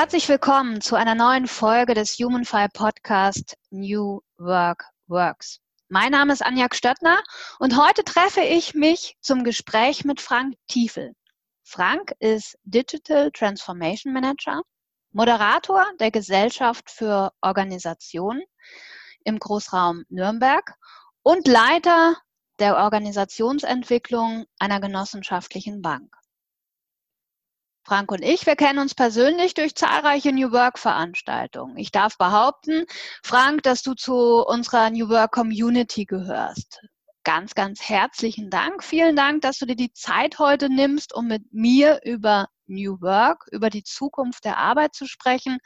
Herzlich willkommen zu einer neuen Folge des HumanFi Podcast New Work Works. Mein Name ist Anja Stöttner und heute treffe ich mich zum Gespräch mit Frank Tiefel. Frank ist Digital Transformation Manager, Moderator der Gesellschaft für Organisation im Großraum Nürnberg und Leiter der Organisationsentwicklung einer genossenschaftlichen Bank. Frank und ich, wir kennen uns persönlich durch zahlreiche New Work Veranstaltungen. Ich darf behaupten, Frank, dass du zu unserer New Work Community gehörst. Ganz, ganz herzlichen Dank. Vielen Dank, dass du dir die Zeit heute nimmst, um mit mir über New Work, über die Zukunft der Arbeit zu sprechen.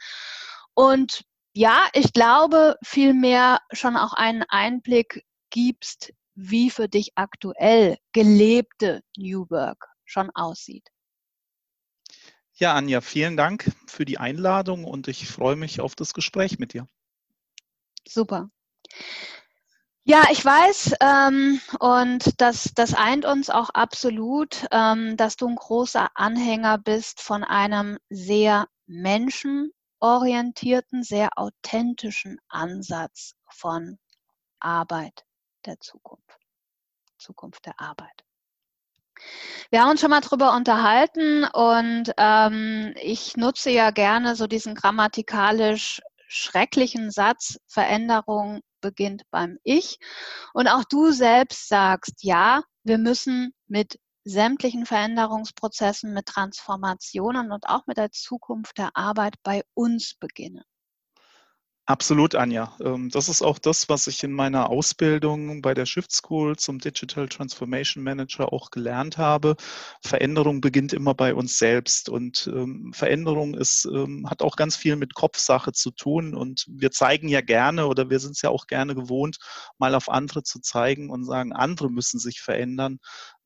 Und ja, ich glaube, vielmehr schon auch einen Einblick gibst, wie für dich aktuell gelebte New Work schon aussieht. Ja, Anja, vielen Dank für die Einladung und ich freue mich auf das Gespräch mit dir. Super. Ja, ich weiß, ähm, und das, das eint uns auch absolut, ähm, dass du ein großer Anhänger bist von einem sehr menschenorientierten, sehr authentischen Ansatz von Arbeit der Zukunft, Zukunft der Arbeit. Wir haben uns schon mal drüber unterhalten und ähm, ich nutze ja gerne so diesen grammatikalisch schrecklichen Satz, Veränderung beginnt beim Ich. Und auch du selbst sagst, ja, wir müssen mit sämtlichen Veränderungsprozessen, mit Transformationen und auch mit der Zukunft der Arbeit bei uns beginnen. Absolut, Anja. Ähm, das ist auch das, was ich in meiner Ausbildung bei der Shift School zum Digital Transformation Manager auch gelernt habe. Veränderung beginnt immer bei uns selbst und ähm, Veränderung ist, ähm, hat auch ganz viel mit Kopfsache zu tun und wir zeigen ja gerne oder wir sind es ja auch gerne gewohnt, mal auf andere zu zeigen und sagen, andere müssen sich verändern.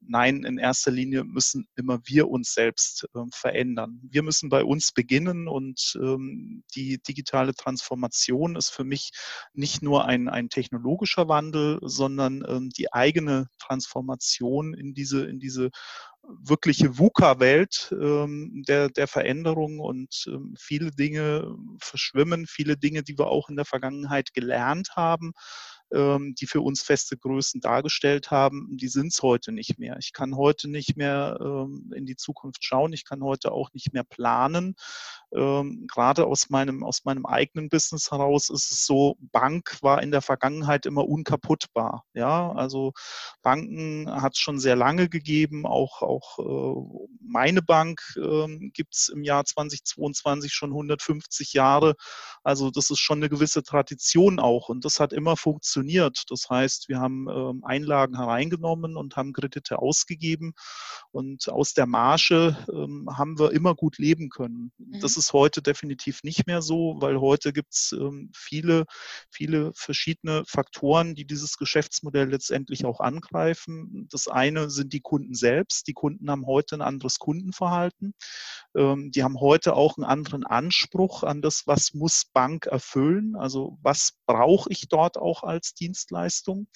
Nein, in erster Linie müssen immer wir uns selbst äh, verändern. Wir müssen bei uns beginnen und ähm, die digitale Transformation ist für mich nicht nur ein, ein technologischer Wandel, sondern ähm, die eigene Transformation in diese, in diese wirkliche VUCA-Welt ähm, der, der Veränderung und ähm, viele Dinge verschwimmen, viele Dinge, die wir auch in der Vergangenheit gelernt haben, ähm, die für uns feste Größen dargestellt haben, die sind es heute nicht mehr. Ich kann heute nicht mehr ähm, in die Zukunft schauen. Ich kann heute auch nicht mehr planen. Ähm, gerade aus meinem, aus meinem eigenen Business heraus ist es so, Bank war in der Vergangenheit immer unkaputtbar. Ja, also Banken hat es schon sehr lange gegeben. Auch, auch äh, meine Bank äh, gibt es im Jahr 2022 schon 150 Jahre. Also das ist schon eine gewisse Tradition auch und das hat immer funktioniert funktioniert. Das heißt, wir haben ähm, Einlagen hereingenommen und haben Kredite ausgegeben und aus der Marge ähm, haben wir immer gut leben können. Mhm. Das ist heute definitiv nicht mehr so, weil heute gibt es ähm, viele, viele verschiedene Faktoren, die dieses Geschäftsmodell letztendlich auch angreifen. Das eine sind die Kunden selbst. Die Kunden haben heute ein anderes Kundenverhalten. die haben heute auch einen anderen Anspruch an das, was muss Bank erfüllen. Also was brauche ich dort auch als Dienstleistung.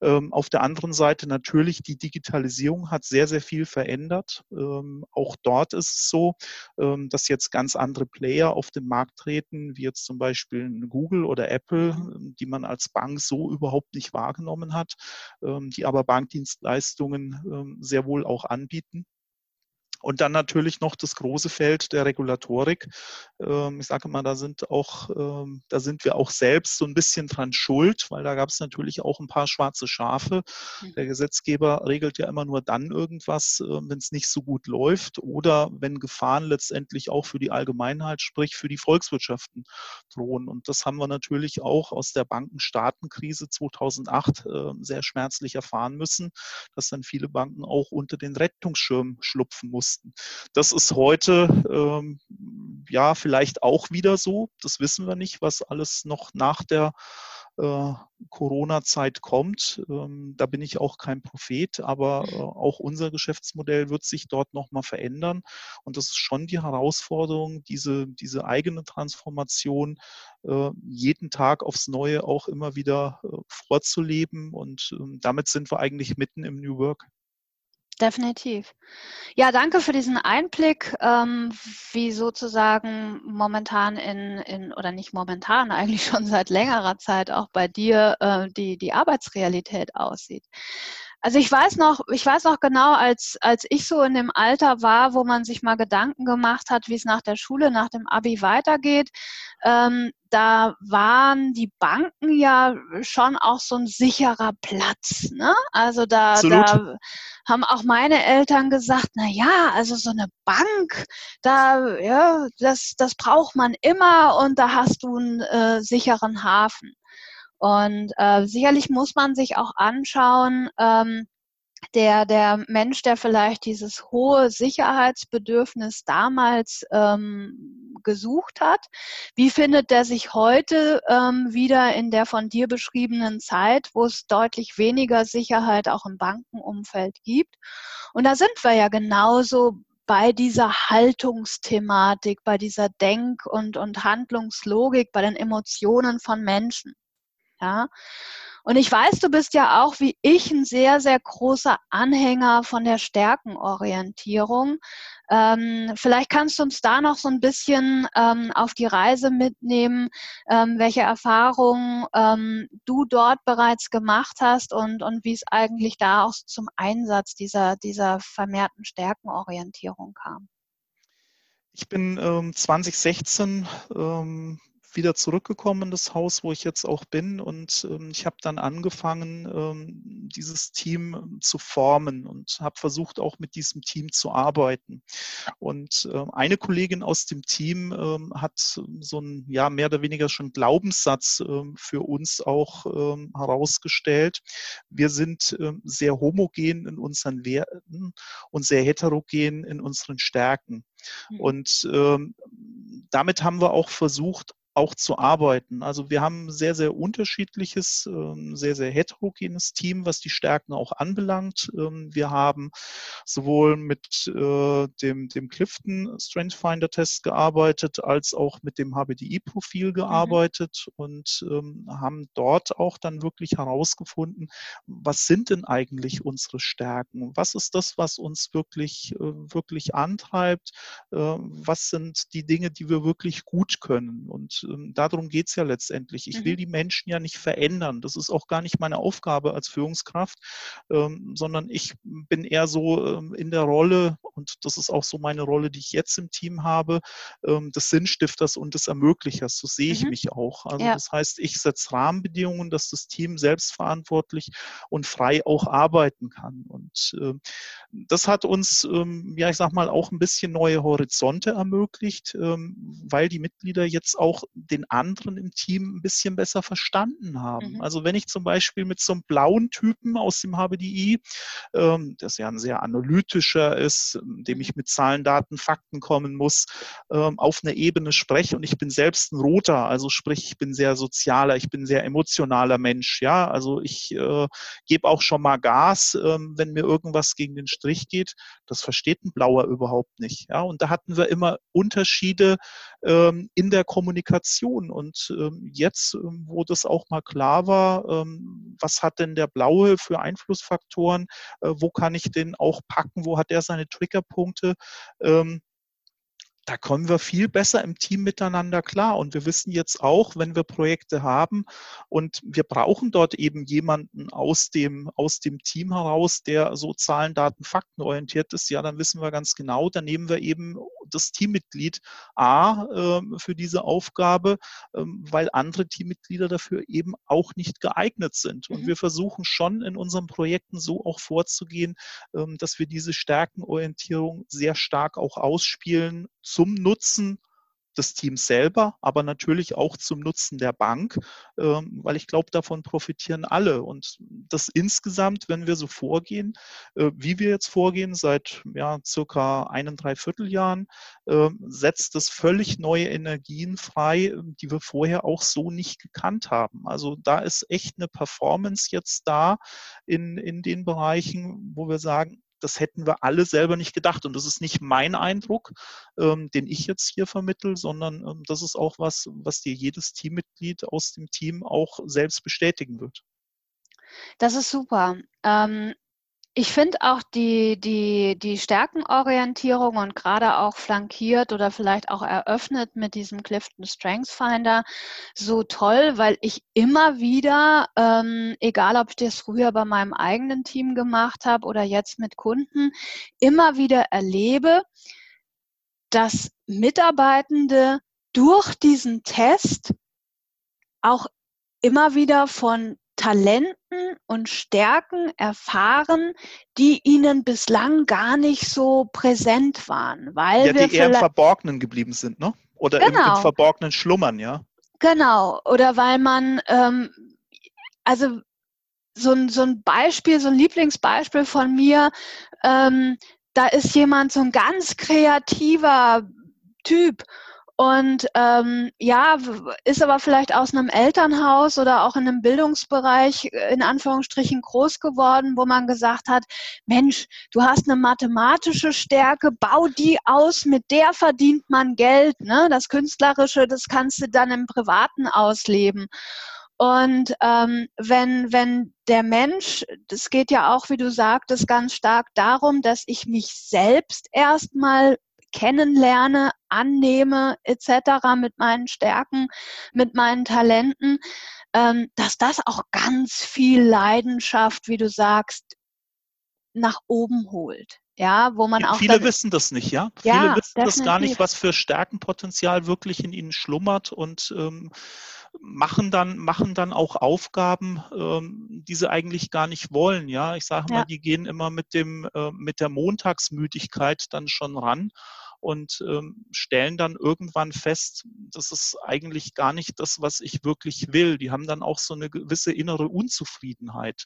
Ähm, auf der anderen Seite natürlich die Digitalisierung hat sehr, sehr viel verändert. Ähm, auch dort ist es so, ähm, dass jetzt ganz andere Player auf den Markt treten, wie jetzt zum Beispiel Google oder Apple, die man als Bank so überhaupt nicht wahrgenommen hat, die aber Bankdienstleistungen sehr wohl auch anbieten. Und dann natürlich noch das große Feld der Regulatorik. Ähm, ich sage mal, da sind auch, ähm, da sind wir auch selbst so ein bisschen dran schuld, weil da gab es natürlich auch ein paar schwarze Schafe. Mhm. Der Gesetzgeber regelt ja immer nur dann irgendwas, ähm, wenn es nicht so gut läuft oder wenn Gefahren letztendlich auch für die Allgemeinheit, sprich für die Volkswirtschaften drohen. Und das haben wir natürlich auch aus der Bankenstaatenkrise 2008 sehr schmerzlich erfahren müssen, dass dann viele Banken auch unter den Rettungsschirm schlupfen mussten leisten. Das ist heute ähm, ja vielleicht auch wieder so. Das wissen wir nicht, was alles noch nach der äh, Corona-Zeit kommt. Ähm, da bin ich auch kein Prophet, aber äh, auch unser Geschäftsmodell wird sich dort nochmal verändern. Und das ist schon die Herausforderung, diese, diese eigene Transformation äh, jeden Tag aufs Neue auch immer wieder vorzuleben. Und ähm, damit sind wir eigentlich mitten im New Work. Definitiv. Ja, danke für diesen Einblick, ähm, wie sozusagen momentan in, in, oder nicht momentan, eigentlich schon seit längerer Zeit auch bei dir äh, die, die Arbeitsrealität aussieht. Also ich weiß noch, ich weiß noch genau, als, als ich so in dem Alter war, wo man sich mal Gedanken gemacht hat, wie es nach der Schule, nach dem Abi weitergeht, ähm, da waren die Banken ja schon auch so ein sicherer Platz. Ne? Also da, da haben auch meine Eltern gesagt, na ja, also so eine Bank, da, ja, das, das braucht man immer und da hast du einen äh, sicheren Hafen. Und äh, sicherlich muss man sich auch anschauen, ähm, der, der Mensch, der vielleicht dieses hohe Sicherheitsbedürfnis damals ähm, gesucht hat, wie findet der sich heute ähm, wieder in der von dir beschriebenen Zeit, wo es deutlich weniger Sicherheit auch im Bankenumfeld gibt? Und da sind wir ja genauso bei dieser Haltungsthematik, bei dieser Denk- und, und Handlungslogik, bei den Emotionen von Menschen. Ja. Und ich weiß, du bist ja auch wie ich ein sehr, sehr großer Anhänger von der Stärkenorientierung. Ähm, vielleicht kannst du uns da noch so ein bisschen ähm, auf die Reise mitnehmen, ähm, welche Erfahrungen ähm, du dort bereits gemacht hast und, und wie es eigentlich da auch zum Einsatz dieser, dieser vermehrten Stärkenorientierung kam. Ich bin 2016 wieder zurückgekommen in das Haus, wo ich jetzt auch bin. Und ähm, ich habe dann angefangen, ähm, dieses Team ähm, zu formen und habe versucht, auch mit diesem Team zu arbeiten. Und äh, eine Kollegin aus dem Team ähm, hat so einen, ja, mehr oder weniger schon Glaubenssatz ähm, für uns auch ähm, herausgestellt. Wir sind sehr homogen in unseren Werten und sehr heterogen in unseren Stärken. Mhm. Und ähm, damit haben wir auch versucht, auch zu arbeiten. Also wir haben ein sehr, sehr unterschiedliches, ähm, sehr, sehr heterogenes Team, was die Stärken auch anbelangt. Ähm, wir haben sowohl mit äh, dem, dem Clifton Strength Finder Test gearbeitet, als auch mit dem HBDI-Profil mhm. gearbeitet mhm. und ähm, haben dort auch dann wirklich herausgefunden, was sind denn eigentlich unsere Stärken? Was ist das, was uns wirklich, äh, wirklich antreibt? Äh, was sind die Dinge, die wir wirklich gut können? Und ähm, darum geht es ja letztendlich. Ich mhm. will die Menschen ja nicht verändern. Das ist auch gar nicht meine Aufgabe als Führungskraft, ähm, sondern ich bin eher so ähm, in der Rolle, und das ist auch so meine Rolle, die ich jetzt im Team habe, ähm, des Sinnstifters und des Ermöglichers. So sehe ich mhm. mich auch. Also ja. das heißt, ich setze Rahmenbedingungen, dass das Team selbstverantwortlich und frei auch arbeiten kann. Und äh, das hat uns, ähm, ja, ich sag mal, auch ein bisschen neue Horizonte ermöglicht, ähm, weil die Mitglieder jetzt auch den anderen im Team ein bisschen besser verstanden haben. Mhm. Also wenn ich zum Beispiel mit so einem blauen Typen aus dem HBDI, ähm, das ja ein sehr analytischer ist, dem ich mit Zahlen, Daten, Fakten kommen muss, ähm, auf einer Ebene spreche und ich bin selbst ein roter, also sprich, ich bin sehr sozialer, ich bin sehr emotionaler Mensch, ja, also ich äh, gebe auch schon mal Gas, äh, wenn mir irgendwas gegen den Strich geht. Das versteht ein Blauer überhaupt nicht, ja, und da hatten wir immer Unterschiede ähm, in der Kommunikation. Und ähm, jetzt, ähm, wo das auch mal klar war, ähm, was hat denn der Blaue für Einflussfaktoren, äh, wo kann ich den auch packen, wo hat er seine Triggerpunkte, ähm, da kommen wir viel besser im Team miteinander klar. Und wir wissen jetzt auch, wenn wir Projekte haben und wir brauchen dort eben jemanden aus dem, aus dem Team heraus, der so Zahlen, Daten, Fakten orientiert ist, ja, dann wissen wir ganz genau, dann nehmen wir eben das Teammitglied A äh, für diese Aufgabe, äh, weil andere Teammitglieder dafür eben auch nicht geeignet sind. Und mhm. wir versuchen schon in unseren Projekten so auch vorzugehen, äh, dass wir diese Stärkenorientierung sehr stark auch ausspielen zum Nutzen des Teams selber, aber natürlich auch zum Nutzen der Bank, ähm, weil ich glaube, davon profitieren alle. Und das insgesamt, wenn wir so vorgehen, äh, wie wir jetzt vorgehen, seit ja, circa einen Dreivierteljahren, ähm, setzt das völlig neue Energien frei, die wir vorher auch so nicht gekannt haben. Also da ist echt eine Performance jetzt da in, in den Bereichen, wo wir sagen, das hätten wir alle selber nicht gedacht. Und das ist nicht mein Eindruck, ähm, den ich jetzt hier vermittel, sondern ähm, das ist auch was, was dir jedes Teammitglied aus dem Team auch selbst bestätigen wird. Das ist super. Ähm, Ich finde auch die, die, die Stärkenorientierung und gerade auch flankiert oder vielleicht auch eröffnet mit diesem Clifton Strengths Finder so toll, weil ich immer wieder, ähm, egal ob ich das früher bei meinem eigenen Team gemacht habe oder jetzt mit Kunden, immer wieder erlebe, dass Mitarbeitende durch diesen Test auch immer wieder von Talenten und Stärken erfahren, die ihnen bislang gar nicht so präsent waren. Weil ja, die eher im Verborgenen geblieben sind, ne? Oder genau. im, im, genau. Verborgenen schlummern, ja? Genau. Oder weil man, ähm, also so ein, so ein Beispiel, so ein Lieblingsbeispiel von mir, ähm, da ist jemand so ein ganz kreativer Typ und ähm, ja, ist aber vielleicht aus einem Elternhaus oder auch in einem Bildungsbereich äh, in Anführungsstrichen groß geworden, wo man gesagt hat, Mensch, du hast eine mathematische Stärke, bau die aus, mit der verdient man Geld. Ne? Das Künstlerische, das kannst du dann im Privaten ausleben. Und ähm, wenn, wenn der Mensch, das geht ja auch, wie du sagtest, ganz stark darum, dass ich mich selbst erstmal kennenlerne, annehme etc. mit meinen Stärken, mit meinen Talenten, ähm, dass das auch ganz viel Leidenschaft, wie du sagst, nach oben holt. Ja, wo man auch. Viele wissen das nicht, ja. ja Viele wissen definitiv. das gar nicht, was für Stärkenpotenzial wirklich in ihnen schlummert und ähm, machen dann, machen dann auch Aufgaben, ähm, die sie eigentlich gar nicht wollen. Ja, ich sage mal, ja. die gehen immer mit dem, äh, mit der Montagsmüdigkeit dann schon ran und ähm, stellen dann irgendwann fest, das ist eigentlich gar nicht das, was ich wirklich will. Die haben dann auch so eine gewisse innere Unzufriedenheit.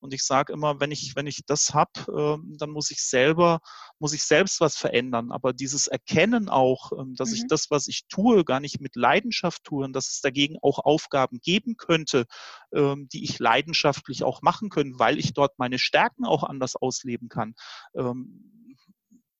Und ich sage immer, wenn ich, wenn ich das habe, äh, dann muss ich selber, muss ich selbst was verändern. Aber dieses Erkennen auch, äh, dass mhm. ich das, was ich tue, gar nicht mit Leidenschaft tue und dass es dagegen auch Aufgaben geben könnte, äh, die ich leidenschaftlich auch machen können, weil ich dort meine Stärken auch anders ausleben kann. Ähm,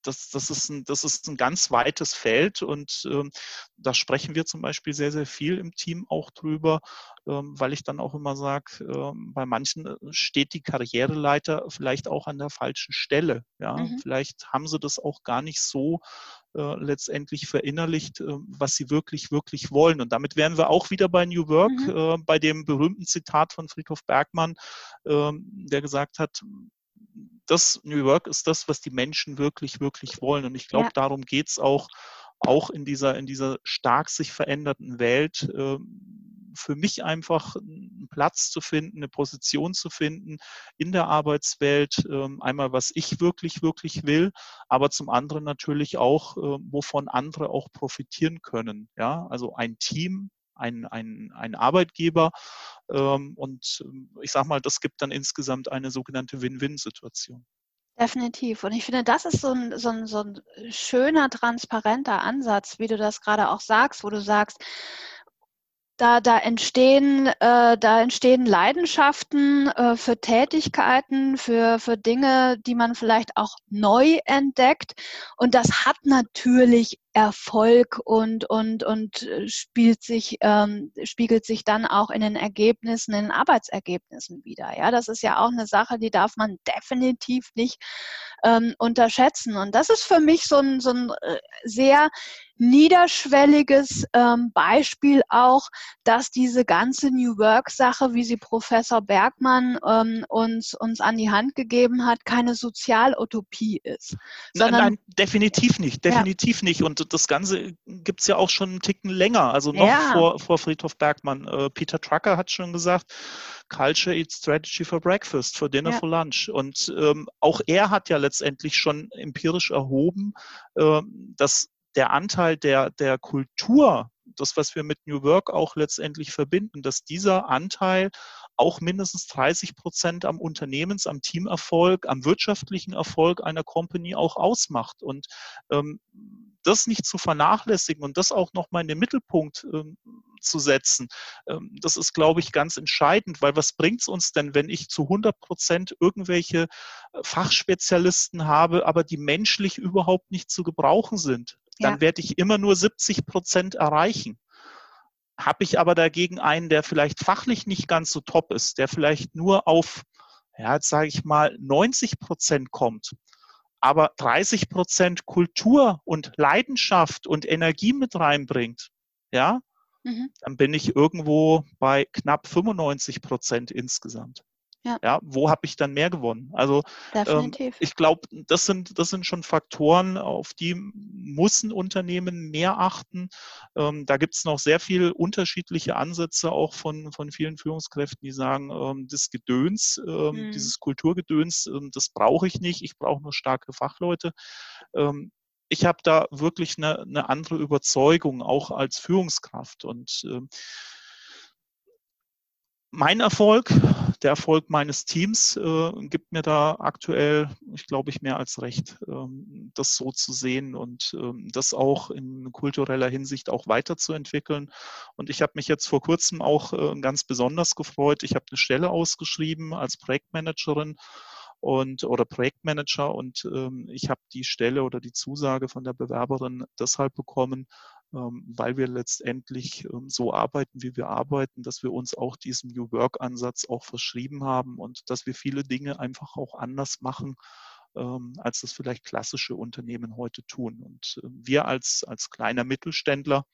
das, das, ist ein, das ist ein ganz weites Feld und ähm, da sprechen wir zum Beispiel sehr, sehr viel im Team auch drüber, ähm, weil ich dann auch immer sage, ähm, bei manchen äh, steht die Karriereleiter vielleicht auch an der falschen Stelle. Ja? Mhm. Vielleicht haben sie das auch gar nicht so äh, letztendlich verinnerlicht, äh, was sie wirklich, wirklich wollen. Und damit wären wir auch wieder bei New Work, mhm. äh, bei dem berühmten Zitat von Friedhof Bergmann, ähm, der gesagt hat, das New Work ist das, was die Menschen wirklich, wirklich wollen. Und ich glaube, ja. darum geht es auch, auch in dieser, in dieser stark sich veränderten Welt, äh, für mich einfach einen Platz zu finden, eine Position zu finden in der Arbeitswelt. Äh, einmal, was ich wirklich, wirklich will, aber zum anderen natürlich auch, äh, wovon andere auch profitieren können. Ja, also ein Team, ein, ein, ein Arbeitgeber. Ähm, und ähm, ich sage mal, das gibt dann insgesamt eine sogenannte Win-Win-Situation. Definitiv. Und ich finde, das ist so ein, so, ein, so ein schöner, transparenter Ansatz, wie du das gerade auch sagst, wo du sagst, da, da, entstehen, äh, da entstehen Leidenschaften äh, für Tätigkeiten, für, für Dinge, die man vielleicht auch neu entdeckt. Und das hat natürlich Erfolg und, und, und äh, spielt sich, ähm, spiegelt sich dann auch in den Ergebnissen, in den Arbeitsergebnissen wieder. Ja, das ist ja auch eine Sache, die darf man definitiv nicht ähm, unterschätzen. Und das ist für mich so ein, so ein äh, sehr niederschwelliges ähm, Beispiel auch, dass diese ganze New Work-Sache, wie sie Professor Bergmann ähm, uns, uns an die Hand gegeben hat, keine Sozialutopie ist. Sondern, nein, nein, definitiv nicht, definitiv ja. nicht. Und das Ganze gibt es ja auch schon einen Ticken länger, also noch ja. vor, vor Friedhof Bergmann. Äh, Peter Trucker hat schon gesagt, Culture eats Strategy for Breakfast, for Dinner, ja. for Lunch. Und ähm, auch er hat ja letztendlich schon empirisch erhoben, äh, dass der Anteil der, der Kultur, das, was wir mit New Work auch letztendlich verbinden, dass dieser Anteil auch mindestens 30 Prozent am Unternehmens-, am Teamerfolg, am wirtschaftlichen Erfolg einer Company auch ausmacht. Und ähm, das nicht zu vernachlässigen und das auch nochmal in den Mittelpunkt ähm, zu setzen, ähm, das ist, glaube ich, ganz entscheidend, weil was bringt es uns denn, wenn ich zu 100 Prozent irgendwelche äh, Fachspezialisten habe, aber die menschlich überhaupt nicht zu gebrauchen sind? Dann ja. werde ich immer nur 70 Prozent erreichen. Habe ich aber dagegen einen, der vielleicht fachlich nicht ganz so top ist, der vielleicht nur auf ja, jetzt sage ich mal, 90 Prozent kommt, aber 30 Prozent Kultur und Leidenschaft und Energie mit reinbringt, ja, mhm. dann bin ich irgendwo bei knapp 95 Prozent insgesamt. Ja. ja wo habe ich dann mehr gewonnen? Also ähm, ich glaube, das sind, das sind schon Faktoren, auf die muss ein Unternehmen mehr achten. Ähm, da gibt es noch sehr viel unterschiedliche Ansätze auch von, von vielen Führungskräften, die sagen, ähm, das Gedöns, ähm, mhm. dieses Kulturgedöns, ähm, das brauche ich nicht, ich brauche nur starke Fachleute ähm, ich habe da wirklich eine, eine, andere Überzeugung, auch als Führungskraft. Und äh, mein Erfolg, der Erfolg meines Teams äh, gibt mir da aktuell, ich glaube ich, mehr als recht, ähm, das so zu sehen und ähm, das auch in kultureller Hinsicht auch weiterzuentwickeln. Und ich habe mich jetzt vor kurzem auch äh, ganz besonders gefreut. Ich habe eine Stelle ausgeschrieben als Projektmanagerin und oder Projektmanager und ähm, ich habe die Stelle oder die Zusage von der Bewerberin deshalb bekommen, weil wir letztendlich ähm, so arbeiten, wie wir arbeiten, dass wir uns auch diesem New Work-Ansatz auch verschrieben haben und dass wir viele Dinge einfach auch anders machen, ähm, als das vielleicht klassische Unternehmen heute tun. Und wir als, als kleiner Mittelständler,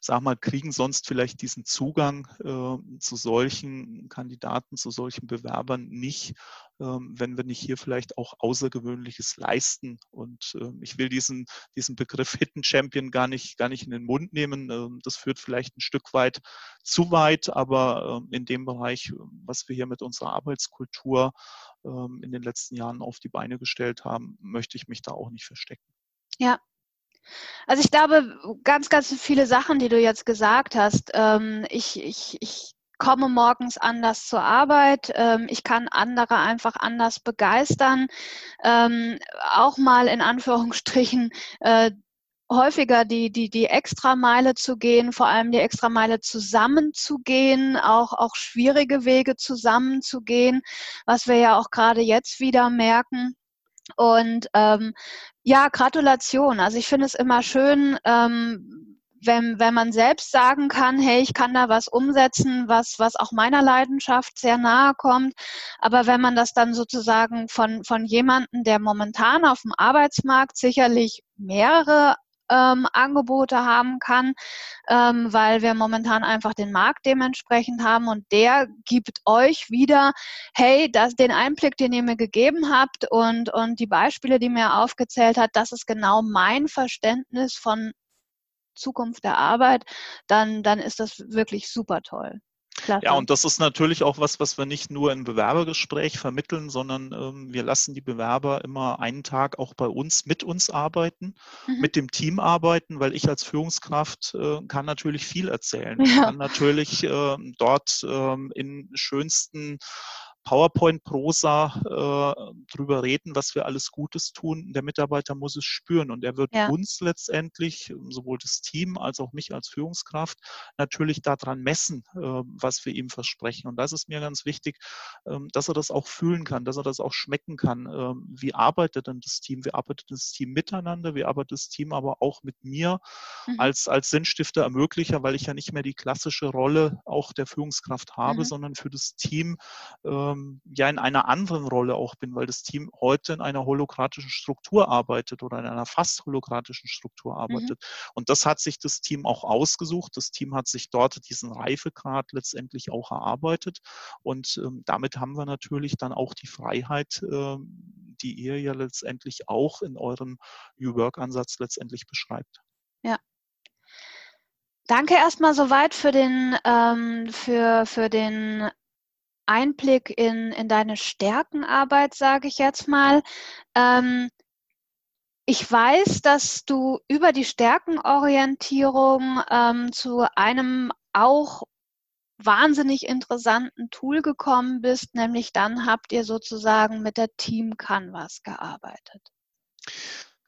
sag mal, kriegen sonst vielleicht diesen Zugang äh, zu solchen Kandidaten, zu solchen Bewerbern nicht, ähm, wenn wir nicht hier vielleicht auch Außergewöhnliches leisten. Und äh, ich will diesen, diesen Begriff Hidden Champion gar nicht, gar nicht in den Mund nehmen. Ähm, das führt vielleicht ein Stück weit zu weit, aber ähm, in dem Bereich, was wir hier mit unserer Arbeitskultur ähm, in den letzten Jahren auf die Beine gestellt haben, möchte ich mich da auch nicht verstecken. Ja, also ich glaube, ganz, ganz viele Sachen, die du jetzt gesagt hast. Ähm, ich, ich, ich komme morgens anders zur Arbeit. Ähm, ich kann andere einfach anders begeistern. Ähm, auch mal in Anführungsstrichen äh, häufiger die, die, die Extrameile zu gehen, vor allem die Extrameile zusammenzugehen, auch, auch schwierige Wege zusammenzugehen, was wir ja auch gerade jetzt wieder merken. Und ähm, ja, Gratulation. Also ich finde es immer schön, ähm, wenn, wenn man selbst sagen kann, hey, ich kann da was umsetzen, was, was auch meiner Leidenschaft sehr nahe kommt. Aber wenn man das dann sozusagen von, von jemandem, der momentan auf dem Arbeitsmarkt sicherlich mehrere ähm, Angebote haben kann, ähm, weil wir momentan einfach den Markt dementsprechend haben und der gibt euch wieder, hey, das, den Einblick, den ihr mir gegeben habt und, und die Beispiele, die mir aufgezählt hat, das ist genau mein Verständnis von Zukunft der Arbeit, dann, dann ist das wirklich super toll. Klasse. Ja, und das ist natürlich auch was, was wir nicht nur im Bewerbergespräch vermitteln, sondern ähm, wir lassen die Bewerber immer einen Tag auch bei uns mit uns arbeiten, mhm. mit dem Team arbeiten, weil ich als Führungskraft äh, kann natürlich viel erzählen. Ja. Ich kann natürlich äh, dort äh, in schönsten PowerPoint-Prosa äh, drüber reden, was wir alles Gutes tun. Der Mitarbeiter muss es spüren und er wird ja. uns letztendlich, sowohl das Team als auch mich als Führungskraft, natürlich daran messen, äh, was wir ihm versprechen. Und das ist mir ganz wichtig, äh, dass er das auch fühlen kann, dass er das auch schmecken kann. Ähm, wie arbeitet denn das Team? Wie arbeitet das Team miteinander? Wie arbeitet das Team aber auch mit mir mhm. als, als Sinnstifter, Ermöglicher, weil ich ja nicht mehr die klassische Rolle auch der Führungskraft habe, mhm. sondern für das Team ähm, ähm, ja in einer anderen Rolle auch bin, weil das Team heute in einer holokratischen Struktur arbeitet oder in einer fast holokratischen Struktur mhm. arbeitet. Mhm. Und das hat sich das Team auch ausgesucht. Das Team hat sich dort diesen Reifegrad letztendlich auch erarbeitet. Und ähm, damit haben wir natürlich dann auch die Freiheit, ähm, die ihr ja letztendlich auch in eurem New Work-Ansatz letztendlich beschreibt. Ja, Danke erstmal soweit für den, ähm, für, für den Einblick in, in deine Stärkenarbeit, sage ich jetzt mal. Ähm, ich weiß, dass du über die Stärkenorientierung ähm, zu einem auch wahnsinnig interessanten Tool gekommen bist, nämlich dann habt ihr sozusagen mit der Team Canvas gearbeitet.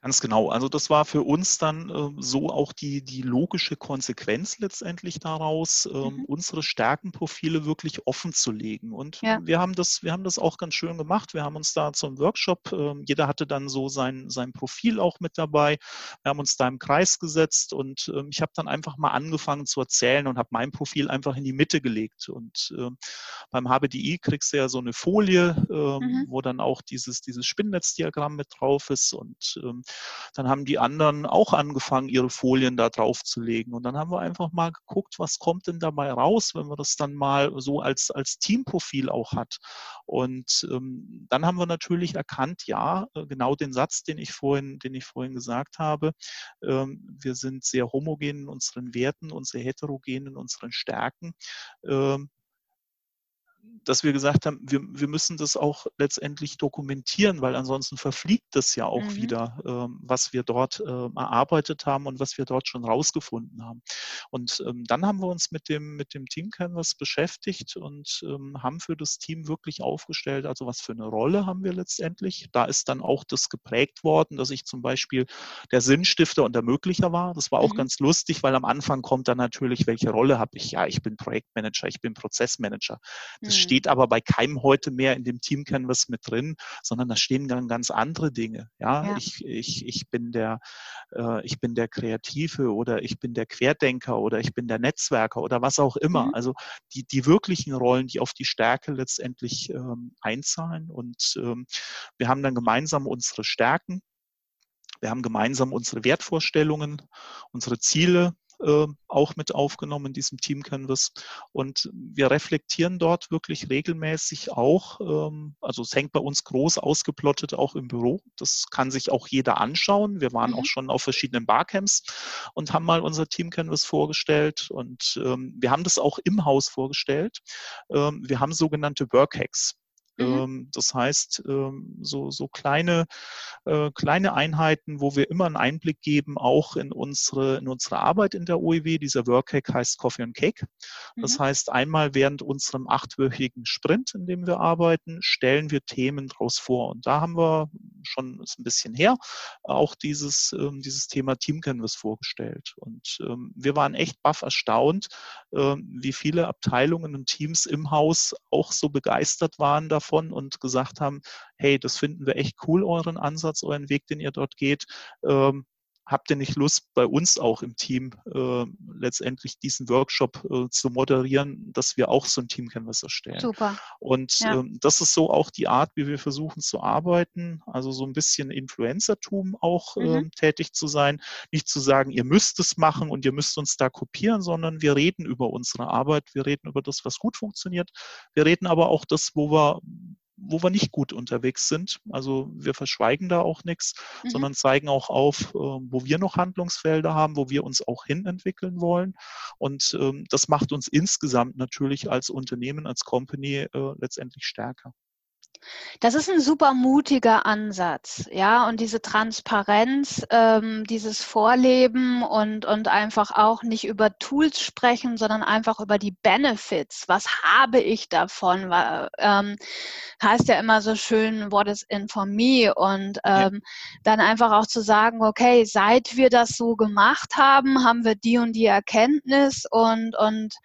Ganz genau. Also das war für uns dann äh, so auch die, die logische Konsequenz letztendlich daraus, äh, mhm. unsere Stärkenprofile wirklich offen zu legen. Und ja. wir haben das, wir haben das auch ganz schön gemacht. Wir haben uns da zum Workshop, äh, jeder hatte dann so sein, sein Profil auch mit dabei. Wir haben uns da im Kreis gesetzt und ähm, ich habe dann einfach mal angefangen zu erzählen und habe mein Profil einfach in die Mitte gelegt. Und ähm, beim HBDI kriegst du ja so eine Folie, ähm, mhm. wo dann auch dieses, dieses Spinnnetzdiagramm mit drauf ist und dann haben die anderen auch angefangen, ihre Folien da drauf zu legen. Und dann haben wir einfach mal geguckt, was kommt denn dabei raus, wenn man das dann mal so als, als Teamprofil auch hat. Und ähm, dann haben wir natürlich erkannt, ja, äh, genau den Satz, den ich vorhin, den ich vorhin gesagt habe. Ähm, wir sind sehr homogen in unseren Werten und sehr heterogen in unseren Stärken. Ähm, dass wir gesagt haben, wir, wir müssen das auch letztendlich dokumentieren, weil ansonsten verfliegt das ja auch mhm. wieder, ähm, was wir dort ähm, erarbeitet haben und was wir dort schon rausgefunden haben. Und ähm, dann haben wir uns mit dem, mit dem Team Canvas beschäftigt und ähm, haben für das Team wirklich aufgestellt, also was für eine Rolle haben wir letztendlich. Da ist dann auch das geprägt worden, dass ich zum Beispiel der Sinnstifter und Ermöglicher war. Das war auch mhm. ganz lustig, weil am Anfang kommt dann natürlich, welche Rolle habe ich? Ja, ich bin Projektmanager, ich bin Prozessmanager. Das mhm steht aber bei keinem heute mehr in dem Team Canvas mit drin, sondern da stehen dann ganz andere Dinge. Ja, ja. Ich, ich, ich bin der, äh, ich bin der Kreative oder ich bin der Querdenker oder ich bin der Netzwerker oder was auch immer. Mhm. Also die, die wirklichen Rollen, die auf die Stärke letztendlich ähm, einzahlen. Und ähm, wir haben dann gemeinsam unsere Stärken wir haben gemeinsam unsere Wertvorstellungen, unsere Ziele äh, auch mit aufgenommen in diesem Team Canvas. Und wir reflektieren dort wirklich regelmäßig auch, ähm, also es hängt bei uns groß ausgeplottet auch im Büro. Das kann sich auch jeder anschauen. Wir waren mhm. auch schon auf verschiedenen Barcamps und haben mal unser Team Canvas vorgestellt. Und ähm, wir haben das auch im Haus vorgestellt. Ähm, wir haben sogenannte Workhacks. Mhm. Ähm, das heißt, ähm, so, so kleine, äh, kleine Einheiten, wo wir immer einen Einblick geben, auch in unsere, in unsere Arbeit in der OEW. Dieser Workhack heißt Coffee and Cake. Das mhm. heißt, einmal während unserem achtwöchigen Sprint, in dem wir arbeiten, stellen wir Themen daraus vor. Und da haben wir schon ein bisschen her auch dieses, ähm, dieses Thema Team Canvas vorgestellt. Und wir waren echt baff erstaunt, wie viele Abteilungen und Teams im Haus auch so begeistert waren davon, davon und gesagt haben, hey, das finden wir echt cool, euren Ansatz, euren Weg, den ihr dort geht. Ähm, habt ihr nicht Lust, bei uns auch im Team äh, letztendlich diesen Workshop äh, zu moderieren, dass wir auch so ein Team Canvas erstellen? Super. Und ja. ähm, das ist so auch die Art, wie wir versuchen zu arbeiten, also so ein bisschen Influencertum auch mhm. ähm, tätig zu sein. Nicht zu sagen, ihr müsst es machen und ihr müsst uns da kopieren, sondern wir reden über unsere Arbeit, wir reden über das, was gut funktioniert. Wir reden aber auch das, wo wir wo wir nicht gut unterwegs sind. Also wir verschweigen da auch nichts, mhm. sondern zeigen auch auf, äh, wo wir noch Handlungsfelder haben, wo wir uns auch hin entwickeln wollen. Und ähm, das macht uns insgesamt natürlich als Unternehmen, als Company äh, letztendlich stärker. Das ist ein super mutiger Ansatz, ja, und diese Transparenz, ähm, dieses Vorleben und, und einfach auch nicht über Tools sprechen, sondern einfach über die Benefits. Was habe ich davon? Ähm, heißt ja immer so schön, what is in for me? Und ähm, ja. dann einfach auch zu sagen, okay, seit wir das so gemacht haben, haben wir die und die Erkenntnis und, und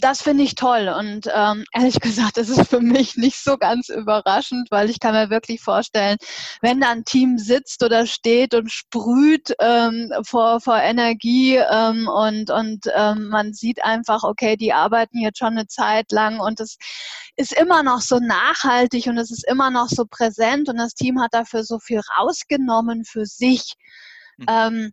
das finde ich toll und ähm, ehrlich gesagt, das ist für mich nicht so ganz überraschend, weil ich kann mir wirklich vorstellen, wenn da ein Team sitzt oder steht und sprüht ähm, vor, vor Energie ähm, und, und ähm, man sieht einfach, okay, die arbeiten jetzt schon eine Zeit lang und es ist immer noch so nachhaltig und es ist immer noch so präsent und das Team hat dafür so viel rausgenommen für sich. Mhm. Ähm,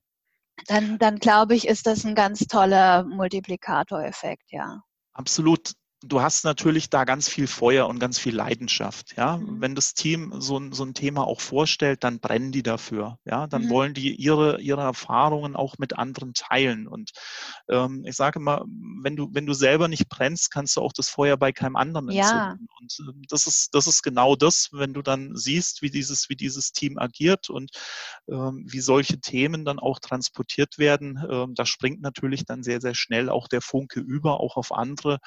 dann, dann glaube ich, ist das ein ganz toller Multiplikatoreffekt, ja. Absolut du hast natürlich da ganz viel Feuer und ganz viel Leidenschaft. Ja, mhm. wenn das Team so ein, so ein Thema auch vorstellt, dann brennen die dafür. Ja, dann mhm. wollen die ihre, ihre Erfahrungen auch mit anderen teilen. Und ähm, ich sage immer, wenn du, wenn du selber nicht brennst, kannst du auch das Feuer bei keinem anderen entzünden. Ja. Und äh, das ist, das ist genau das, wenn du dann siehst, wie dieses, wie dieses Team agiert und ähm, wie solche Themen dann auch transportiert werden. Ähm, da springt natürlich dann sehr, sehr schnell auch der Funke über, auch auf andere.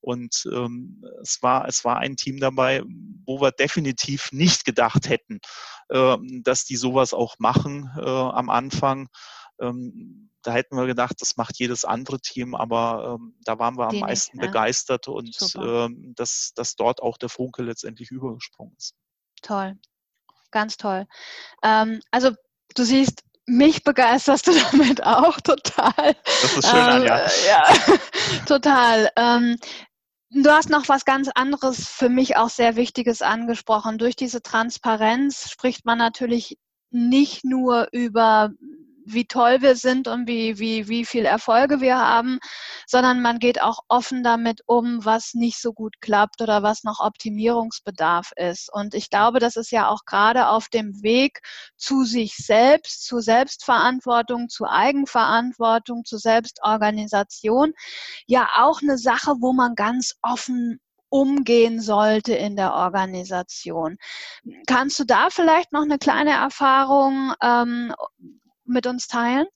Und Und ähm, es, war, es war ein Team dabei, wo wir definitiv nicht gedacht hätten, äh, dass die sowas auch machen äh, am Anfang. Ähm, da hätten wir gedacht, das macht jedes andere Team, aber ähm, da waren wir am die meisten nicht, ne? begeistert und ähm, dass, dass dort auch der Funke letztendlich übergesprungen ist. Toll, ganz toll. Ähm, also du siehst, mich begeisterst du damit auch total. Das ist schön, Anja. Äh, ja, total. Ähm, du hast noch was ganz anderes für mich auch sehr Wichtiges angesprochen. Durch diese Transparenz spricht man natürlich nicht nur über wie toll wir sind und wie, wie, wie viel Erfolge wir haben, sondern man geht auch offen damit um, was nicht so gut klappt oder was noch Optimierungsbedarf ist. Und ich glaube, das ist ja auch gerade auf dem Weg zu sich selbst, zu Selbstverantwortung, zu Eigenverantwortung, zu Selbstorganisation, ja auch eine Sache, wo man ganz offen umgehen sollte in der Organisation. Kannst du da vielleicht noch eine kleine Erfahrung ähm, mit uns teilen?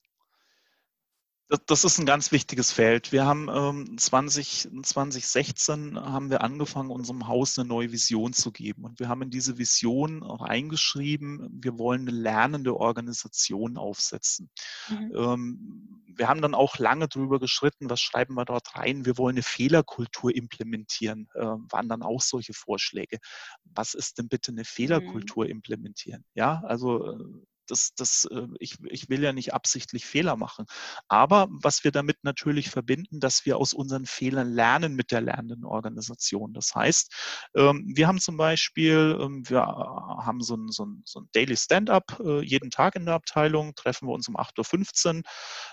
Das, ist ein ganz wichtiges Feld. Wir haben ähm, 20, 2016 haben wir angefangen, unserem Haus eine neue Vision zu geben. Und wir haben in diese Vision reingeschrieben, wir wollen eine lernende Organisation aufsetzen. Mhm. Ähm, wir haben dann auch lange drüber geschritten, was schreiben wir dort rein? Wir wollen eine Fehlerkultur implementieren, äh, waren dann auch solche Vorschläge. Was ist denn bitte eine mhm. Fehlerkultur mhm. implementieren? Ja, also äh, das, das, äh, ich, ich will ja nicht absichtlich Fehler machen. Aber was wir damit natürlich verbinden, dass wir aus unseren Fehlern lernen mit der lernenden Organisation. Das heißt, ähm, wir haben zum Beispiel, ähm, wir äh, haben so ein, so ein, so ein Daily Stand-up äh, jeden Tag in der Abteilung, treffen wir uns um 8.15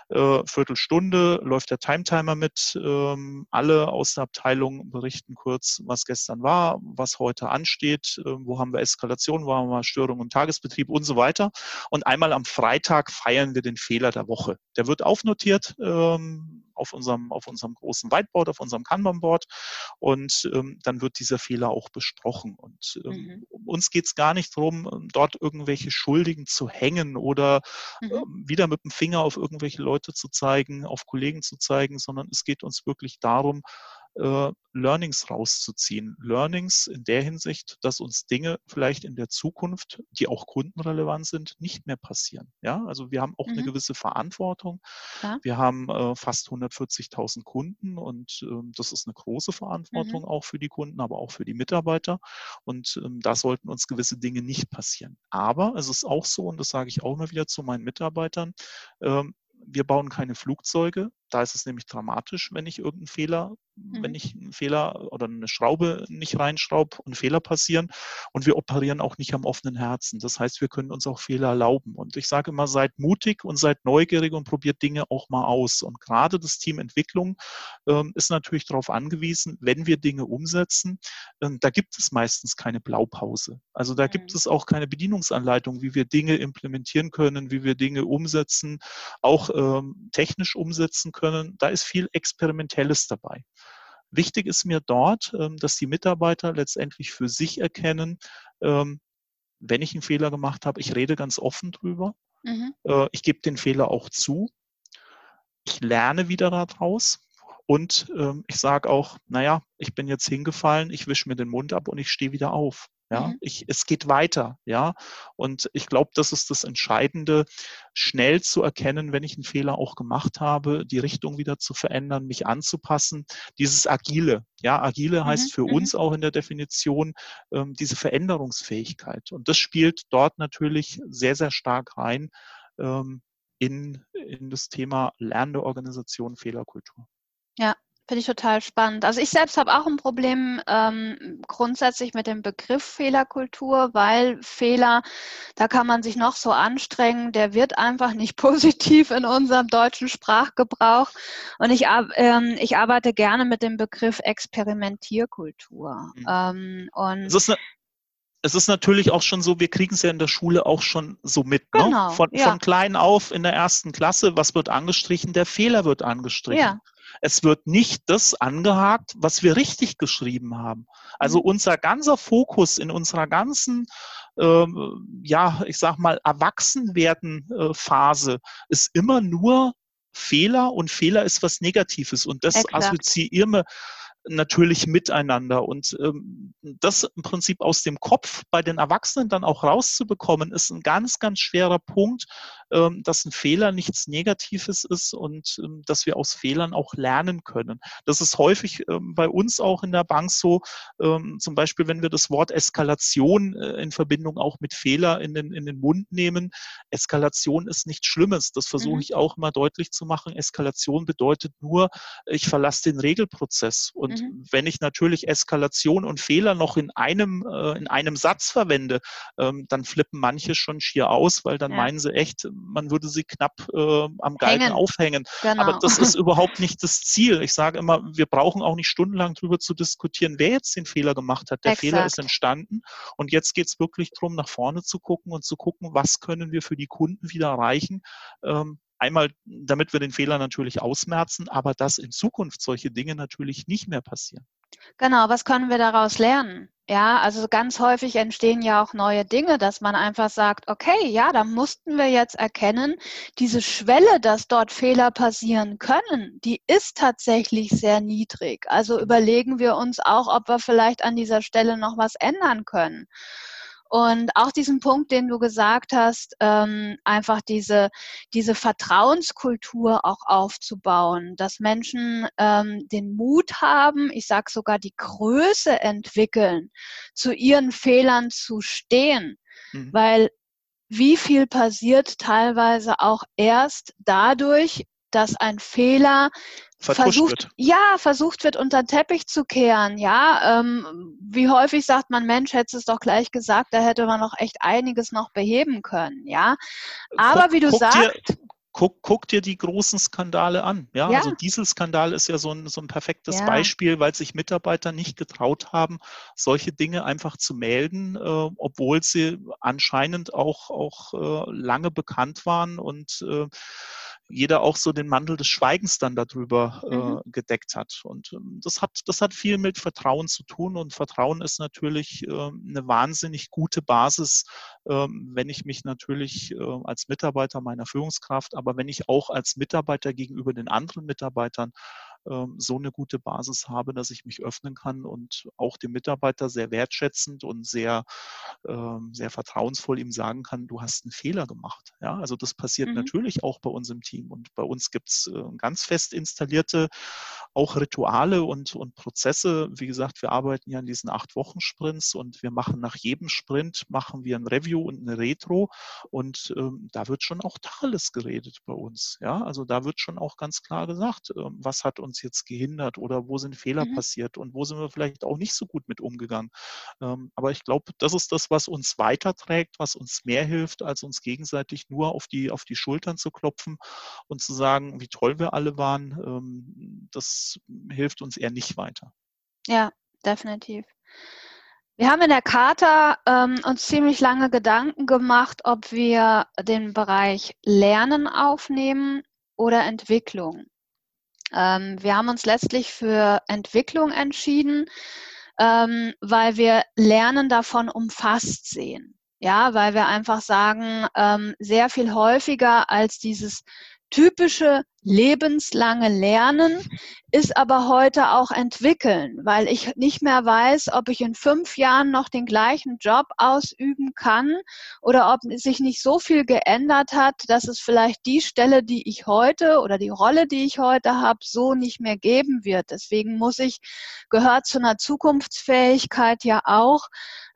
Uhr, Viertelstunde, läuft der Timetimer mit. Ähm, alle aus der Abteilung berichten kurz, was gestern war, was heute ansteht, wo haben wir Eskalation, wo haben wir Störungen im Tagesbetrieb und so weiter. Und einmal am Freitag feiern wir den Fehler der Woche. Der wird aufnotiert ähm, auf, unserem, auf unserem großen Whiteboard, auf unserem Kanban-Board und ähm, dann wird dieser Fehler auch besprochen. Und ähm, mhm. uns geht es gar nicht darum, ähm, dort irgendwelche Schuldigen zu hängen oder mhm. ähm, wieder mit dem Finger auf irgendwelche Leute zu zeigen, auf Kollegen zu zeigen, sondern es geht uns wirklich darum, äh, Learnings rauszuziehen. Learnings in der Hinsicht, dass uns Dinge vielleicht in der Zukunft, die auch kundenrelevant sind, nicht mehr passieren. Ja, also wir haben auch mhm. eine gewisse Verantwortung. Ja. Wir haben äh, fast 140.000 Kunden und äh, das ist eine große Verantwortung mhm. auch für die Kunden, aber auch für die Mitarbeiter. Und ähm, da sollten uns gewisse Dinge nicht passieren. Aber es ist auch so, und das sage ich auch immer wieder zu meinen Mitarbeitern, ähm, wir bauen keine Flugzeuge. Da ist es nämlich dramatisch, wenn ich irgendeinen Fehler, mhm. wenn ich einen Fehler oder eine Schraube nicht reinschraube und Fehler passieren. Und wir operieren auch nicht am offenen Herzen. Das heißt, wir können uns auch Fehler erlauben. Und ich sage immer, seid mutig und seid neugierig und probiert Dinge auch mal aus. Und gerade das Team Entwicklung ähm, ist natürlich darauf angewiesen, wenn wir Dinge umsetzen, ähm, da gibt es meistens keine Blaupause. Also da mhm. gibt es auch keine Bedienungsanleitung, wie wir Dinge implementieren können, wie wir Dinge umsetzen, auch ähm, technisch umsetzen können. Da ist viel Experimentelles dabei. Wichtig ist mir dort, ähm, dass die Mitarbeiter letztendlich für sich erkennen, ähm, wenn ich einen Fehler gemacht habe, ich rede ganz offen drüber. Mhm. Äh, ich gebe den Fehler auch zu. Ich lerne wieder daraus. Und ähm, ich sage auch, naja, ich bin jetzt hingefallen, ich wische mir den Mund ab und ich stehe wieder auf. Ja, mhm. ich, es geht weiter. Ja, und ich glaube, das ist das Entscheidende, schnell zu erkennen, wenn ich einen Fehler auch gemacht habe, die Richtung wieder zu verändern, mich anzupassen. Dieses Agile. Ja, Agile mhm. heißt für mhm. uns auch in der Definition ähm, diese Veränderungsfähigkeit. Und das spielt dort natürlich sehr, sehr stark rein ähm, in, in das Thema lernende Organisation, Fehlerkultur. Ja, Finde ich total spannend. Also ich selbst habe auch ein Problem ähm, grundsätzlich mit dem Begriff Fehlerkultur, weil Fehler, da kann man sich noch so anstrengen, der wird einfach nicht positiv in unserem deutschen Sprachgebrauch. Und ich, ähm, ich arbeite gerne mit dem Begriff Experimentierkultur. Mhm. Ähm, und es ist, eine, es ist natürlich auch schon so, wir kriegen es ja in der Schule auch schon so mit. Ne? Genau, ne? von, ja. von klein auf in der ersten Klasse, was wird angestrichen? Der Fehler wird angestrichen. Ja. Es wird nicht das angehakt, was wir richtig geschrieben haben. Also mhm. unser ganzer Fokus in unserer ganzen, ähm, ja, ich sag mal, Erwachsenwerden-Phase ist immer nur Fehler und Fehler ist was Negatives und das Exakt. assoziieren wir natürlich miteinander. Und ähm, das im Prinzip aus dem Kopf bei den Erwachsenen dann auch rauszubekommen, ist ein ganz, ganz schwerer Punkt, ähm, dass ein Fehler nichts Negatives ist und ähm, dass wir aus Fehlern auch lernen können. Das ist häufig ähm, bei uns auch in der Bank so, ähm, zum Beispiel, wenn wir das Wort Eskalation äh, in Verbindung auch mit Fehler in den, in den Mund nehmen. Eskalation ist nichts Schlimmes. Das versuche mhm. ich auch immer deutlich zu machen. Eskalation bedeutet nur, ich verlasse den Regelprozess. Und mhm. wenn ich natürlich Eskalation und Fehler noch in einem, äh, in einem Satz verwende, ähm, dann flippen manche schon schier aus, weil dann ja. meinen sie echt, man würde sie knapp äh, am Galgen Hängen. aufhängen. Genau. Aber das ist überhaupt nicht das Ziel. Ich sage immer, wir brauchen auch nicht stundenlang darüber zu diskutieren, wer jetzt den Fehler gemacht hat. Der Exakt. Fehler ist entstanden. Und jetzt geht es wirklich darum, nach vorne zu gucken und zu gucken, was können wir für die Kunden wieder erreichen. Ähm, einmal, damit wir den Fehler natürlich ausmerzen, aber dass in Zukunft solche Dinge natürlich nicht mehr passieren. Genau, was können wir daraus lernen? Ja, also ganz häufig entstehen ja auch neue Dinge, dass man einfach sagt, okay, ja, da mussten wir jetzt erkennen, diese Schwelle, dass dort Fehler passieren können, die ist tatsächlich sehr niedrig. Also überlegen wir uns auch, ob wir vielleicht an dieser Stelle noch was ändern können. Und auch diesen Punkt, den du gesagt hast, ähm, einfach diese, diese Vertrauenskultur auch aufzubauen, dass Menschen ähm, den Mut haben, ich sage sogar die Größe entwickeln, zu ihren Fehlern zu stehen. Mhm. Weil wie viel passiert teilweise auch erst dadurch, dass ein Fehler versucht, wird. ja, versucht wird, unter den Teppich zu kehren. Ja, ähm, wie häufig sagt man, Mensch, hätte es doch gleich gesagt, da hätte man noch echt einiges noch beheben können. Ja, aber guck, wie du sagst. Guck, guck, dir die großen Skandale an. Ja, ja. also Dieselskandal ist ja so ein, so ein perfektes ja. Beispiel, weil sich Mitarbeiter nicht getraut haben, solche Dinge einfach zu melden, äh, obwohl sie anscheinend auch, auch äh, lange bekannt waren und äh, jeder auch so den Mantel des Schweigens dann darüber äh, mhm. gedeckt hat. Und ähm, das hat, das hat viel mit Vertrauen zu tun. Und Vertrauen ist natürlich äh, eine wahnsinnig gute Basis, äh, wenn ich mich natürlich äh, als Mitarbeiter meiner Führungskraft, aber wenn ich auch als Mitarbeiter gegenüber den anderen Mitarbeitern ähm, so eine gute Basis habe, dass ich mich öffnen kann und auch dem Mitarbeiter sehr wertschätzend und sehr, ähm, sehr vertrauensvoll ihm sagen kann, du hast einen Fehler gemacht. Ja, also das passiert mhm. natürlich auch bei uns im Team und bei uns gibt es äh, ganz fest installierte auch Rituale und, und Prozesse. Wie gesagt, wir arbeiten ja in diesen acht Wochen Sprints und wir machen nach jedem Sprint machen wir ein Review und eine Retro und ähm, da wird schon auch Tacheles geredet bei uns. Ja, also da wird schon auch ganz klar gesagt, ähm, was hat uns uns jetzt gehindert oder wo sind Fehler mhm. passiert und wo sind wir vielleicht auch nicht so gut mit umgegangen. Ähm, aber ich glaube, das ist das, was uns weiterträgt, was uns mehr hilft, als uns gegenseitig nur auf die, auf die Schultern zu klopfen und zu sagen, wie toll wir alle waren. Ähm, das hilft uns eher nicht weiter. Ja, definitiv. Wir haben in der Charta ähm, uns ziemlich lange Gedanken gemacht, ob wir den Bereich Lernen aufnehmen oder Entwicklung. Ähm, wir haben uns letztlich für Entwicklung entschieden, ähm, weil wir Lernen davon umfasst sehen. Ja, weil wir einfach sagen, ähm, sehr viel häufiger als dieses typische lebenslange Lernen ist aber heute auch entwickeln, weil ich nicht mehr weiß, ob ich in fünf Jahren noch den gleichen Job ausüben kann oder ob sich nicht so viel geändert hat, dass es vielleicht die Stelle, die ich heute oder die Rolle, die ich heute habe, so nicht mehr geben wird. Deswegen muss ich, gehört zu einer Zukunftsfähigkeit ja auch,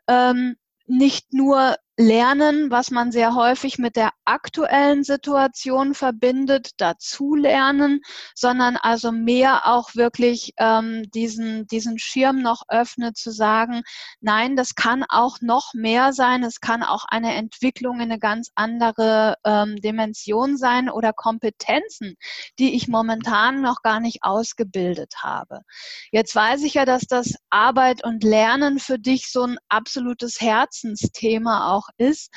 ähm, nicht nur lernen, was man sehr häufig mit der aktuellen Situation verbindet, dazu lernen, sondern also mehr auch wirklich ähm, diesen, diesen Schirm noch öffnet, zu sagen, nein, das kann auch noch mehr sein, es kann auch eine Entwicklung in eine ganz andere ähm, Dimension sein oder Kompetenzen, die ich momentan noch gar nicht ausgebildet habe. Jetzt weiß ich ja, dass das Arbeit und Lernen für dich so ein absolutes Herzensthema auch ist.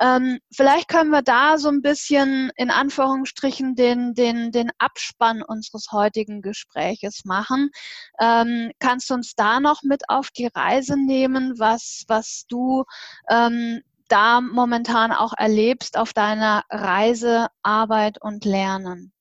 Ähm, vielleicht können wir da so ein bisschen in Anführungsstrichen den, den, den Abspann unseres heutigen Gespräches machen. Ähm, kannst du uns da noch mit auf die Reise nehmen, was, was du ähm, da momentan auch erlebst auf deiner Reise Arbeit und Lernen?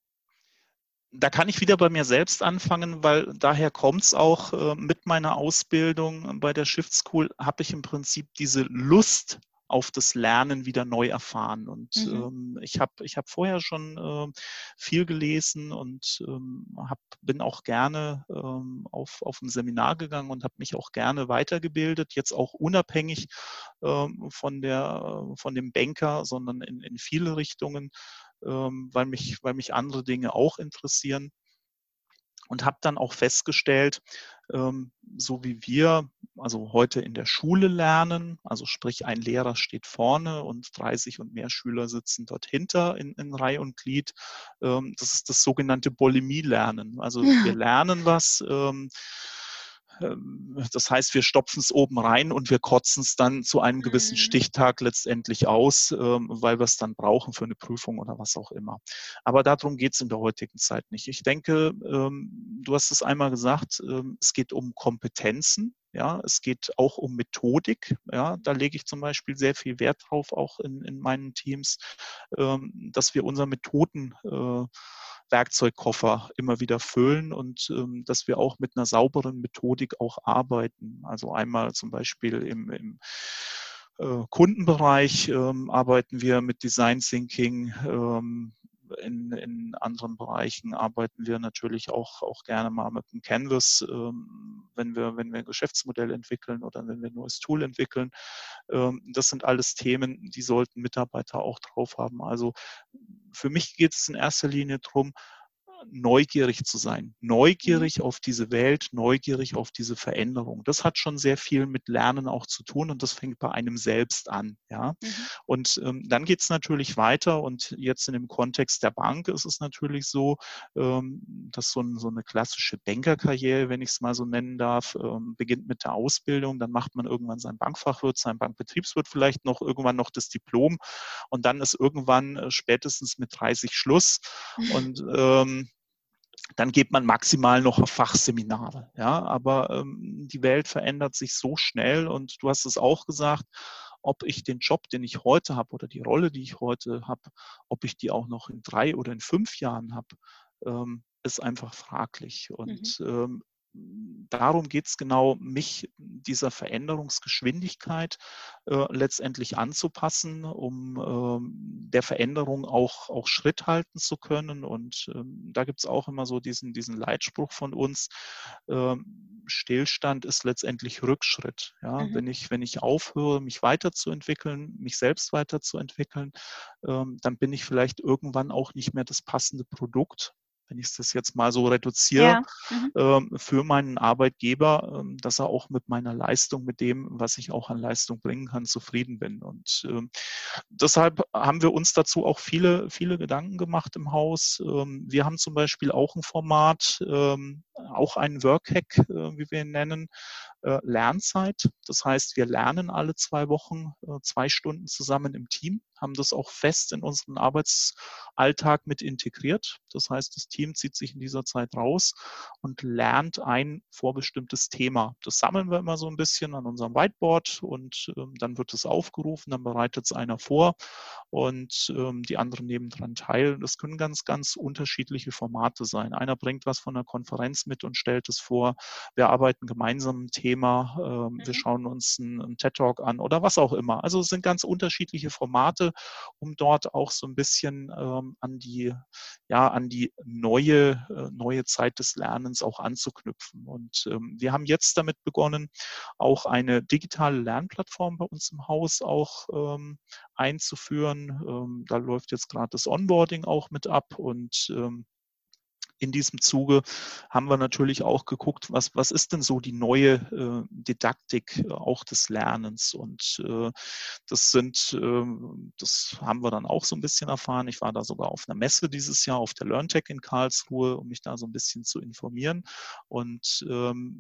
da kann ich wieder bei mir selbst anfangen, weil daher kommt es auch äh, mit meiner Ausbildung bei der Shift School, habe ich im Prinzip diese Lust auf das Lernen wieder neu erfahren. Und mhm. ähm, ich habe ich hab vorher schon äh, viel gelesen und ähm, hab, bin auch gerne ähm, auf, auf ein Seminar gegangen und habe mich auch gerne weitergebildet, jetzt auch unabhängig ähm, von, der, von dem Banker, sondern in, in viele Richtungen, ähm, weil, mich, weil mich andere Dinge auch interessieren und habe dann auch festgestellt, ähm, so wie wir also heute in der Schule lernen, also sprich ein Lehrer steht vorne und 30 und mehr Schüler sitzen dort hinter in, in Reihe und Glied. Ähm, das ist das sogenannte Bulimie-Lernen. Also wir lernen was ähm, das heißt, wir stopfen es oben rein und wir kotzen es dann zu einem gewissen mhm. Stichtag letztendlich aus, ähm, weil wir es dann brauchen für eine Prüfung oder was auch immer. Aber darum geht es in der heutigen Zeit nicht. Ich denke, ähm, du hast es einmal gesagt, es geht um Kompetenzen. Ja, es geht auch um Methodik. Ja, da lege ich zum Beispiel sehr viel Wert drauf, auch in, in meinen Teams, dass wir unsere Methoden äh, immer wieder füllen und ähm, dass wir auch mit einer sauberen Methodik auch arbeiten. Also einmal zum Beispiel im, im äh, Kundenbereich ähm, arbeiten wir mit Design Thinking. In, in anderen Bereichen arbeiten wir natürlich auch, auch gerne mal mit dem Canvas, ähm, wenn, wir, wenn wir ein Geschäftsmodell entwickeln oder wenn wir ein neues Tool entwickeln. Ähm, das sind alles Themen, die sollten Mitarbeiter auch drauf haben. Also für mich geht es in erster Linie darum, neugierig zu sein, neugierig mhm. auf diese Welt, neugierig auf diese Veränderung. Das hat schon sehr viel mit Lernen auch zu tun und das fängt bei einem selbst an. Ja? Mhm. Und ähm, dann geht es natürlich weiter und jetzt in dem Kontext der Bank ist es natürlich so, ähm, dass so, ein, so, eine klassische Bankerkarriere, wenn ich es mal so nennen darf, ähm, beginnt mit der Ausbildung, dann macht man irgendwann sein Bankfachwirt, sein Bankbetriebswirt vielleicht noch irgendwann noch das Diplom und dann ist irgendwann äh, spätestens mit 30 Schluss und ähm, dann geht man maximal noch auf Fachseminare. Ja, aber ähm, die Welt verändert sich so schnell und du hast es auch gesagt, ob ich den Job, den ich heute habe oder die Rolle, die ich heute habe, ob ich die auch noch in drei oder in fünf Jahren habe, ähm, ist einfach fraglich. Und mhm. ähm, darum geht es genau, mich dieser Veränderungsgeschwindigkeit äh, letztendlich anzupassen, um ähm, der Veränderung auch, auch Schritt halten zu können. Und ähm, da gibt es auch immer so diesen, diesen Leitspruch von uns, ähm, Stillstand ist letztendlich Rückschritt. Ja? Mhm. Wenn, ich, wenn ich aufhöre, mich weiterzuentwickeln, mich selbst weiterzuentwickeln, ähm, dann bin ich vielleicht irgendwann auch nicht mehr das passende Produkt wenn ich das jetzt mal so reduziere, ja. mhm. ähm, für meinen Arbeitgeber, ähm, dass er auch mit meiner Leistung, mit dem, was ich auch an Leistung bringen kann, zufrieden bin. Und ähm, deshalb haben wir uns dazu auch viele, viele Gedanken gemacht im Haus. Wir haben zum Beispiel auch ein Format, auch einen Workhack, äh, wie wir ihn nennen, Lernzeit. Das heißt, wir lernen alle zwei Wochen äh, zwei Stunden zusammen im Team, haben das auch fest in unseren Arbeitsalltag mit integriert. Das heißt, das Team zieht sich in dieser Zeit raus und lernt ein vorbestimmtes Thema. Das sammeln wir immer so ein bisschen an unserem Whiteboard und ähm, dann wird es aufgerufen, dann bereitet es einer vor und ähm, die anderen nehmen daran teil. Das können ganz, ganz unterschiedliche Formate sein. Einer bringt was von der Konferenz mit und stellt es vor. Wir arbeiten gemeinsam ein Thema. Ähm, mhm. Wir schauen uns einen, einen TED-Talk an oder was auch immer. Also es sind ganz unterschiedliche Formate, um dort auch so ein bisschen ähm, an die, ja, an die neue, äh, neue Zeit des Lernens auch anzuknüpfen. Und ähm, wir haben jetzt damit begonnen, auch eine digitale Lernplattform bei uns im Haus auch ähm, einzuführen. Ähm, da läuft jetzt gerade das Onboarding auch mit ab und ähm, in diesem Zuge haben wir natürlich auch geguckt, was, was ist denn so die neue äh, Didaktik äh, auch des Lernens? Und äh, das sind, äh, das haben wir dann auch so ein bisschen erfahren. Ich war da sogar auf einer Messe dieses Jahr, auf der LearnTech in Karlsruhe, um mich da so ein bisschen zu informieren. Und ähm,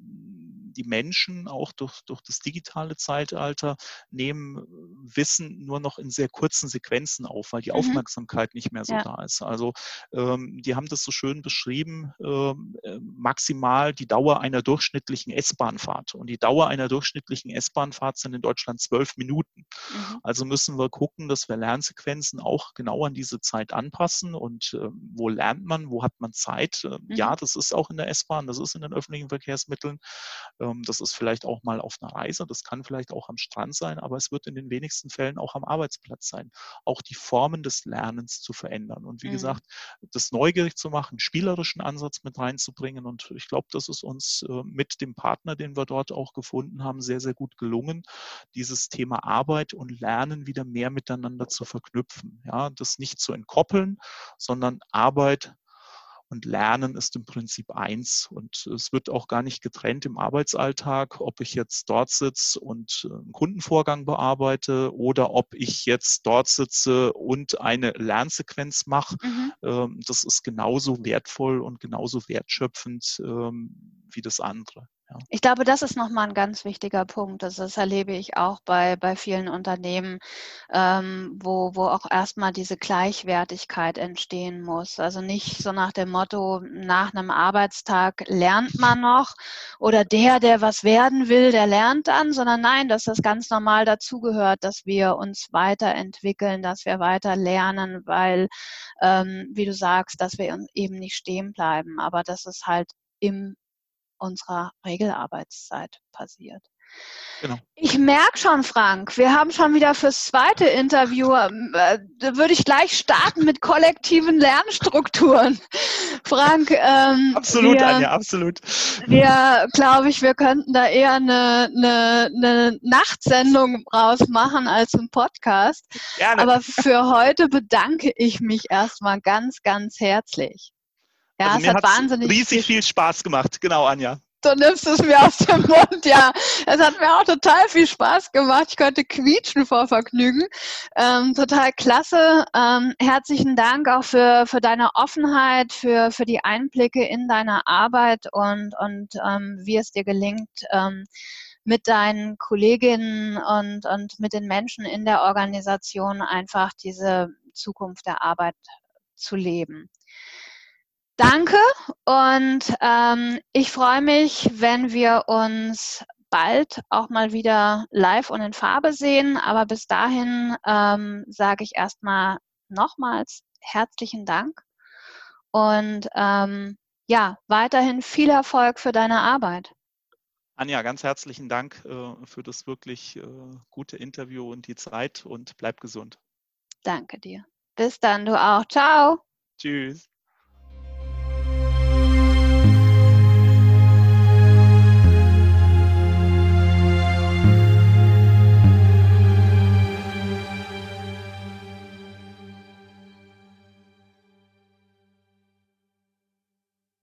die Menschen auch durch, durch das digitale Zeitalter nehmen Wissen nur noch in sehr kurzen Sequenzen auf, weil die mhm. Aufmerksamkeit nicht mehr so ja. da ist. Also ähm, die haben das so schön beschrieben, beschrieben, ähm, äh, maximal die Dauer einer durchschnittlichen S-Bahnfahrt. Und die Dauer einer durchschnittlichen S-Bahnfahrt sind in Deutschland zwölf Minuten. Mhm. Also müssen wir gucken, dass wir Lernsequenzen auch genau an diese Zeit anpassen. Und äh, wo lernt man, wo hat man Zeit? Äh, mhm. Ja, das ist auch in der S-Bahn, das ist in den öffentlichen Verkehrsmitteln. Ähm, das ist vielleicht auch mal auf einer Reise, das kann vielleicht auch am Strand sein, aber es wird in den wenigsten Fällen auch am Arbeitsplatz sein. Auch die Formen des Lernens zu verändern. Und wie mhm. gesagt, das neugierig zu machen, spielerischen Ansatz mit reinzubringen. Und ich glaube, das ist uns äh, mit dem Partner, den wir dort auch gefunden haben, sehr, sehr gut gelungen, dieses Thema Arbeit und Lernen wieder mehr miteinander zu verknüpfen. Ja, das nicht zu entkoppeln, sondern Arbeit und Lernen ist im Prinzip eins. Und es wird auch gar nicht getrennt im Arbeitsalltag, ob ich jetzt dort sitze und äh, einen Kundenvorgang bearbeite oder ob ich jetzt dort sitze und eine Lernsequenz mache. Mhm. Ähm, das ist genauso wertvoll und genauso wertschöpfend ähm, wie das andere. Ich glaube, das ist nochmal ein ganz wichtiger Punkt. Also das erlebe ich auch bei, bei vielen Unternehmen, ähm, wo, wo auch erstmal diese Gleichwertigkeit entstehen muss. Also nicht so nach dem Motto, nach einem Arbeitstag lernt man noch oder der, der was werden will, der lernt dann, sondern nein, dass das ganz normal dazugehört, dass wir uns weiterentwickeln, dass wir weiter lernen, weil, ähm, wie du sagst, dass wir eben nicht stehen bleiben, aber dass es halt im unserer Regelarbeitszeit passiert. Genau. Ich merke schon, Frank, wir haben schon wieder fürs zweite Interview, ähm, äh, da würde ich gleich starten mit kollektiven Lernstrukturen. Frank, ähm, absolut, wir, Anja, absolut. Wir, glaube ich, wir könnten da eher eine, eine, eine Nachtsendung rausmachen als ein Podcast. Gerne. Aber für heute bedanke ich mich erstmal ganz, ganz herzlich. Ja, also es hat wahnsinnig riesig viel Spaß gemacht. Genau, Anja. Du nimmst es mir aus dem Mund, ja. Es hat mir auch total viel Spaß gemacht. Ich konnte quietschen vor Vergnügen. Ähm, total klasse. Ähm, herzlichen Dank auch für, für deine Offenheit, für, für die Einblicke in deine Arbeit und, und ähm, wie es dir gelingt, ähm, mit deinen Kolleginnen und, und mit den Menschen in der Organisation einfach diese Zukunft der Arbeit zu leben. Danke und ähm, ich freue mich, wenn wir uns bald auch mal wieder live und in Farbe sehen. Aber bis dahin ähm, sage ich erstmal nochmals herzlichen Dank und ähm, ja, weiterhin viel Erfolg für deine Arbeit. Anja, ganz herzlichen Dank äh, für das wirklich äh, gute Interview und die Zeit und bleib gesund. Danke dir. Bis dann, du auch. Ciao. Tschüss.